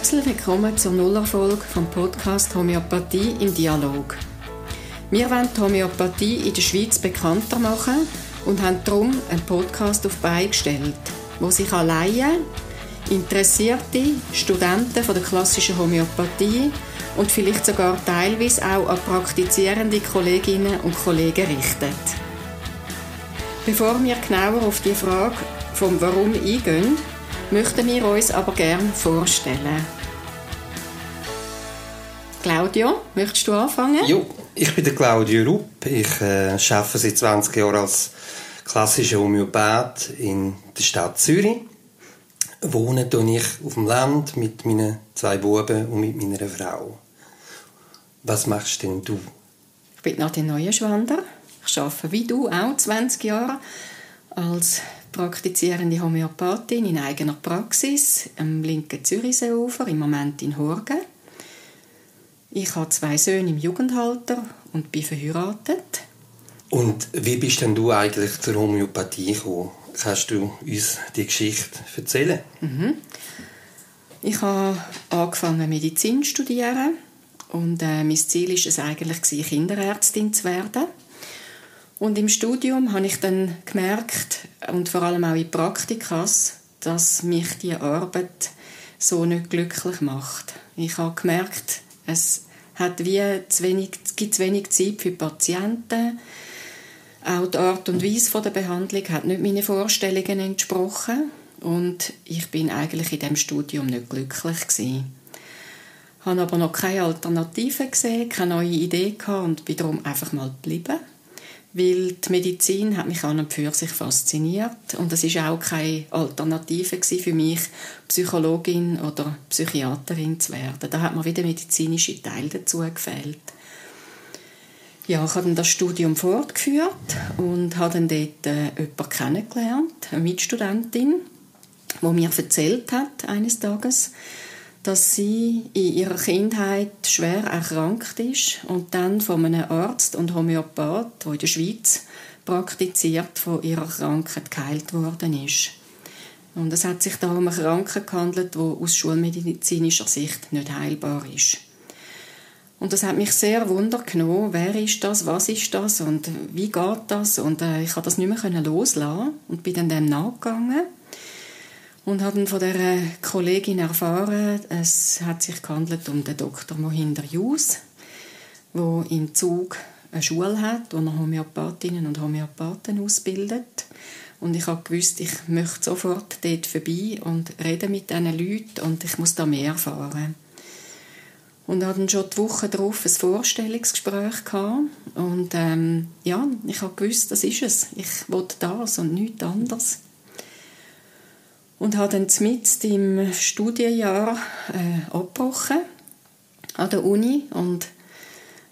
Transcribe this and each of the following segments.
Herzlich willkommen zur Nullerfolge vom Podcast Homöopathie im Dialog. Wir wollen die Homöopathie in der Schweiz bekannter machen und haben darum einen Podcast auf beigestellt, wo sich Laien, Interessierte, Studenten von der klassischen Homöopathie und vielleicht sogar teilweise auch an praktizierende Kolleginnen und Kollegen richtet. Bevor wir genauer auf die Frage vom Warum eingehen, möchten wir uns aber gerne vorstellen. Claudio, möchtest du anfangen? Jo, ich bin der Claudio Rupp. Ich äh, arbeite seit 20 Jahren als klassischer Homöopath in der Stadt Zürich. Wohne tue ich auf dem Land mit meinen zwei Buben und mit meiner Frau. Was machst denn du? Ich bin Nadine Neuenschwander. Ich arbeite wie du auch 20 Jahre als praktizierende Homöopathin in eigener Praxis am linken Zürichseeufer, im Moment in Horgen. Ich habe zwei Söhne im Jugendalter und bin verheiratet. Und wie bist denn du eigentlich zur Homöopathie gekommen? Kannst du uns die Geschichte erzählen? Mhm. Ich habe angefangen Medizin zu studieren und äh, mein Ziel ist es eigentlich Kinderärztin zu werden. Und im Studium habe ich dann gemerkt, und vor allem auch in Praktikas, dass mich die Arbeit so nicht glücklich macht. Ich habe gemerkt, es hat wie zu wenig, gibt zu wenig Zeit für Patienten. Auch die Art und Weise der Behandlung hat nicht meinen Vorstellungen entsprochen. Und ich bin eigentlich in dem Studium nicht glücklich. Ich habe aber noch keine Alternative gesehen, keine neue Idee gehabt und bin darum einfach mal geblieben weil die Medizin hat mich an und für sich fasziniert und es ist auch keine Alternative für mich, Psychologin oder Psychiaterin zu werden. Da hat mir wieder medizinische Teil dazu gefehlt. Ja, ich habe dann das Studium fortgeführt und habe dann dort äh, jemanden kennengelernt, eine Mitstudentin, die mir erzählt hat eines Tages, dass sie in ihrer Kindheit schwer erkrankt ist und dann von einem Arzt und Homöopath, der in der Schweiz praktiziert, von ihrer Krankheit geheilt worden ist. Und es hat sich da um eine Krankheit gehandelt, die aus schulmedizinischer Sicht nicht heilbar ist. Und das hat mich sehr wundergenommen, wer ist das, was ist das? Und wie geht das? Und äh, ich konnte das nicht mehr loslassen und bin dann dem nachgegangen und haben von der Kollegin erfahren, es hat sich gehandelt um den Dr. Mohinder Jus, wo im Zug eine Schule hat, wo er Homöopathinnen und Homöopathen ausbildet. Und ich habe gewusst, ich möchte sofort dort vorbei und reden mit diesen Leuten und ich muss da mehr erfahren. Und hatten schon die Woche darauf ein Vorstellungsgespräch gehabt. Und ähm, ja, ich habe gewusst, das ist es. Ich wollte das und nichts anderes und habe dann mit im Studienjahr äh, abgebrochen an der Uni und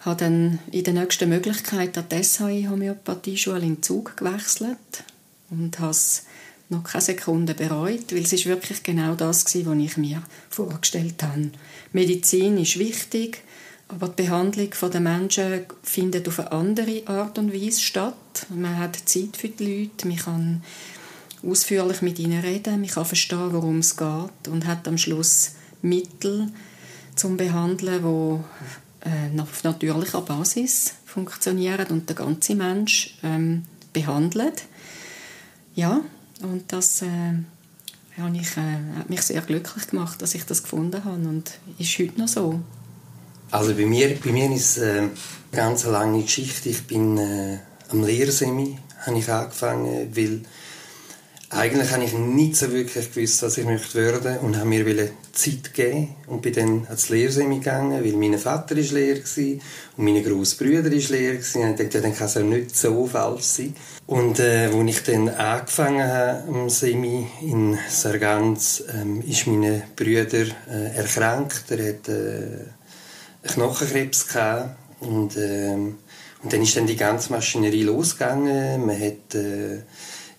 habe dann in der nächsten Möglichkeit an die SHI Homöopathieschule in Zug gewechselt und habe es noch keine Sekunde bereut, weil es ist wirklich genau das war, was ich mir vorgestellt habe. Medizin ist wichtig, aber die Behandlung der Menschen findet auf eine andere Art und Weise statt. Man hat Zeit für die Leute, man kann ausführlich mit ihnen reden, man kann verstehen, worum es geht und hat am Schluss Mittel zum Behandeln, wo äh, auf natürlicher Basis funktionieren und der ganze Mensch ähm, behandelt. Ja, und das äh, habe ich, äh, hat mich sehr glücklich gemacht, dass ich das gefunden habe und ist heute noch so. Also bei mir, bei mir ist es äh, eine ganz lange Geschichte. Ich bin äh, am Lehrsemi habe ich angefangen, weil eigentlich habe ich nicht so wirklich gewusst, was ich möchte werden und habe mir Zeit geben und bin dann ans Lehrsemi gegangen, weil mein Vater ist Lehrer war und meine Großbrüder ist Lehrer waren. Und ich dachte, ja, dann kann es ja nicht so falsch sein. Und äh, als ich dann angefangen habe am Semi in Sargans, ähm, ist meine Brüder äh, erkrankt. Er hat äh, Knochenkrebs gehabt und, ähm, und dann ist dann die ganze Maschinerie losgegangen. Man hat äh,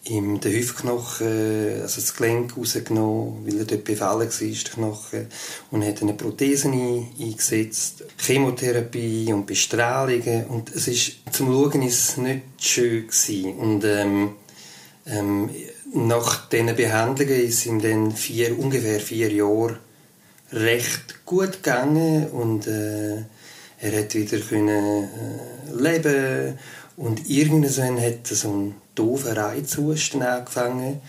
ihm den Hüftknochen, also das Gelenk rausgenommen, weil er dort befallen war, der Knochen, und hat eine Prothese eingesetzt, Chemotherapie und Bestrahlungen, und es ist, zum Schauen ist es nicht schön gewesen. Und, ähm, ähm, nach diesen Behandlungen ist ihm dann vier, ungefähr vier Jahre recht gut gegangen und äh, er hat wieder können äh, leben und irgendwann hat so ein doofer Reizhusten angefangen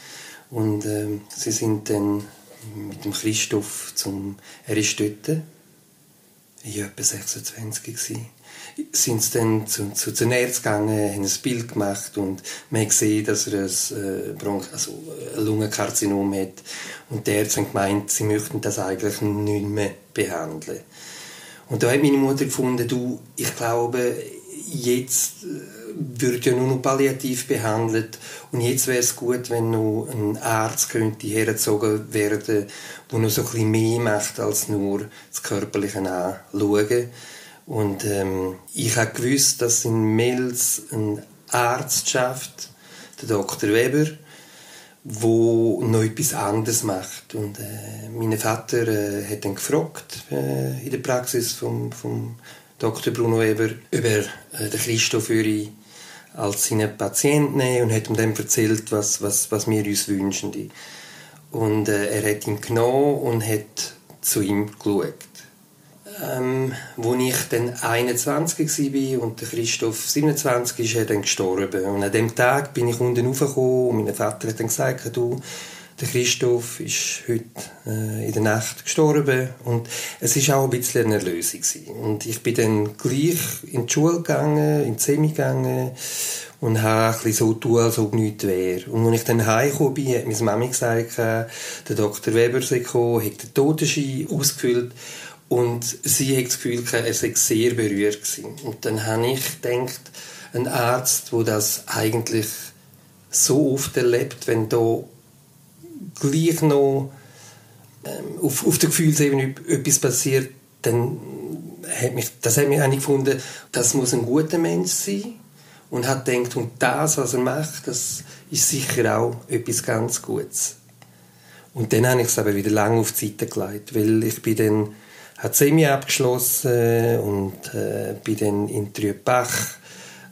und äh, sie sind dann mit dem Christoph zum er ist dort ich war etwa 26 gewesen sind sie dann zu, zu den Ärzten gegangen, haben ein Bild gemacht und man hat gesehen, dass er ein, äh, also ein Lungenkarzinom hat. Und die Ärzte haben gemeint, sie möchten das eigentlich nicht mehr behandeln. Und da hat meine Mutter gefunden, du, ich glaube, jetzt äh, wird ja nur noch palliativ behandelt und jetzt wäre es gut, wenn noch ein Arzt könnte hergezogen werden, der noch so ein bisschen mehr macht als nur das Körperliche anschauen. Und ähm, ich habe gewusst, dass in Mels ein Arzt schafft, der Dr. Weber, wo noch etwas anderes macht. Und äh, mein Vater äh, hat dann gefragt äh, in der Praxis vom, vom Dr. Bruno Weber, ob er äh, den Christoph würde als seinen Patienten nehmen und hat ihm dann erzählt, was, was, was wir uns wünschen. Und äh, er hat ihn genommen und hat zu ihm geschaut ähm, wo ich dann 21 war und der Christoph 27 ist er dann gestorben. Und an dem Tag bin ich unten raufgekommen und mein Vater hat dann gesagt, du, der Christoph ist heute äh, in der Nacht gestorben und es ist auch ein bisschen eine Erlösung gewesen. Und ich bin dann gleich in die Schule gegangen, in die Semi gegangen und habe ein bisschen so getan, als ob nichts wäre. Und als ich dann heimgekommen bin, hat meine Mami gesagt, der Dr. Weber sei gekommen, hat den Totenschein ausgefüllt und sie hat das Gefühl, er sei sehr berührt gewesen. Und dann habe ich gedacht, ein Arzt, der das eigentlich so oft erlebt, wenn da gleich noch ähm, auf, auf der Gefühlsebene etwas passiert, dann hat mich, das hat mich eigentlich gefunden, das muss ein guter Mensch sein und hat gedacht, und das, was er macht, das ist sicher auch etwas ganz Gutes. Und dann habe ich es aber wieder lange auf die Seite gelegt, weil ich bin dann hat Semi abgeschlossen und äh, bin dann in Trübach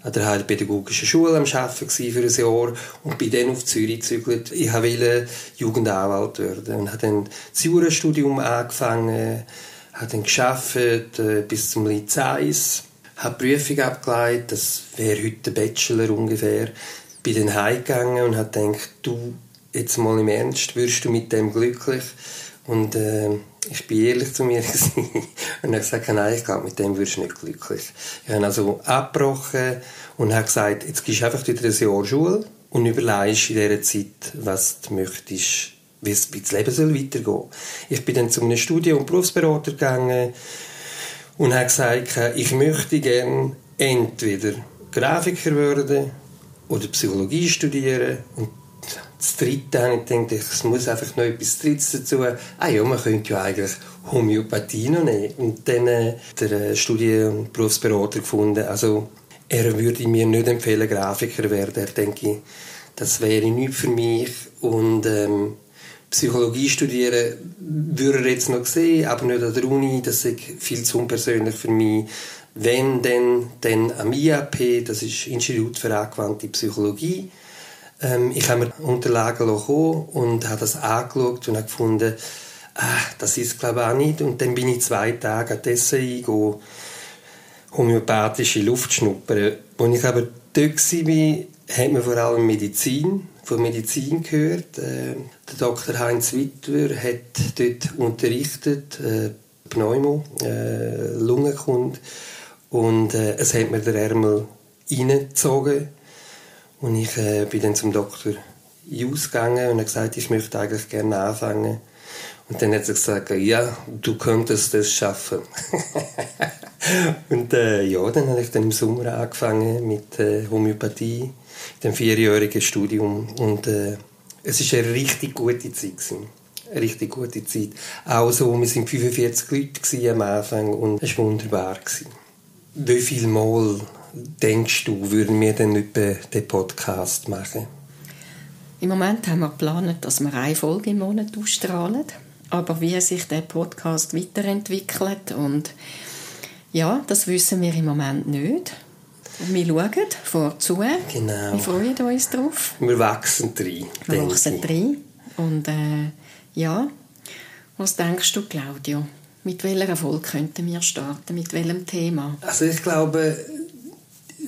an der Heilpädagogischen Schule am Arbeiten für ein Jahr und bin dann auf Zürich gezügelt. Ich wollte Jugendanwalt werden und habe dann das Jurastudium angefangen, habe dann gearbeitet äh, bis zum Liz 1, habe die Prüfung abgeleitet, das wäre heute der Bachelor ungefähr. Bin dann heimgegangen und habe gedacht, du, jetzt mal im Ernst, wirst du mit dem glücklich? Und äh, ich bin ehrlich zu mir und habe gesagt, nein, ich glaube, mit dem wirst du nicht glücklich. Ich habe also abgebrochen und habe gesagt, jetzt gehst du einfach wieder ein Jahr Schule und überlegst in dieser Zeit, was du möchtest, wie das Leben soll weitergehen. Ich bin dann zu einem Studium- und Berufsberater gegangen und habe gesagt, ich möchte gerne entweder Grafiker werden oder Psychologie studieren und das Dritte habe ich gedacht, es muss einfach noch etwas Drittes dazu. Ah ja, man könnte ja eigentlich Homöopathie noch nehmen. Und dann äh, der äh, Studien- und Berufsberater gefunden, also er würde mir nicht empfehlen, Grafiker werden. Er denke, das wäre nichts für mich. Und ähm, Psychologie studieren würde er jetzt noch sehen, aber nicht an der Uni. Das ist viel zu unpersönlich für mich. Wenn, dann, dann am IAP, das ist Institut für angewandte Psychologie. Ähm, ich habe mir Unterlagen bekommen und habe das angeschaut und habe gefunden, ah, das ist glaube ich auch nicht. Und dann bin ich zwei Tage an die SAI homöopathische Luft schnuppern. Als ich aber dort war, hat man vor allem Medizin, von Medizin gehört. Äh, der Dr. Heinz Wittwer hat dort unterrichtet, äh, Pneumo, äh, Lungenkunde. Und äh, es hat mir der Ärmel reingezogen. Und ich äh, bin dann zum Doktor Jus und er gesagt, ich möchte eigentlich gerne anfangen. Und dann hat er gesagt, ja, du könntest das schaffen. und äh, ja, dann habe ich dann im Sommer angefangen mit äh, Homöopathie, dem vierjährigen Studium. Und äh, es war eine richtig gute Zeit. Gewesen. Eine richtig gute Zeit. Auch so, wir waren 45 Leute am Anfang und es war wunderbar. Gewesen. Wie viel Mal denkst du, würden wir denn etwa den Podcast machen? Im Moment haben wir geplant, dass wir eine Folge im Monat ausstrahlen. Aber wie sich der Podcast weiterentwickelt und ja, das wissen wir im Moment nicht. Wir schauen vorzu. Genau. Wir freuen uns darauf. Wir wachsen drin. Wir wachsen drin. Und äh, ja. Was denkst du, Claudio? Mit welcher Erfolg könnten wir starten? Mit welchem Thema? Also ich glaube,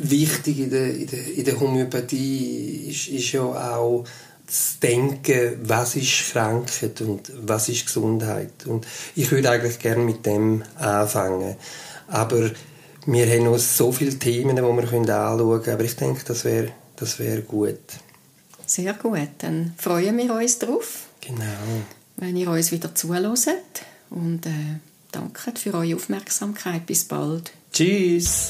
wichtig in der, in der, in der Homöopathie ist, ist ja auch zu denken, was ist Krankheit und was ist Gesundheit. Und ich würde eigentlich gerne mit dem anfangen. Aber wir haben noch so viele Themen, die wir anschauen können, aber ich denke, das wäre das wär gut. Sehr gut, dann freuen wir uns darauf. Genau. Wenn ihr uns wieder zuhört und äh, danke für eure Aufmerksamkeit. Bis bald. Tschüss.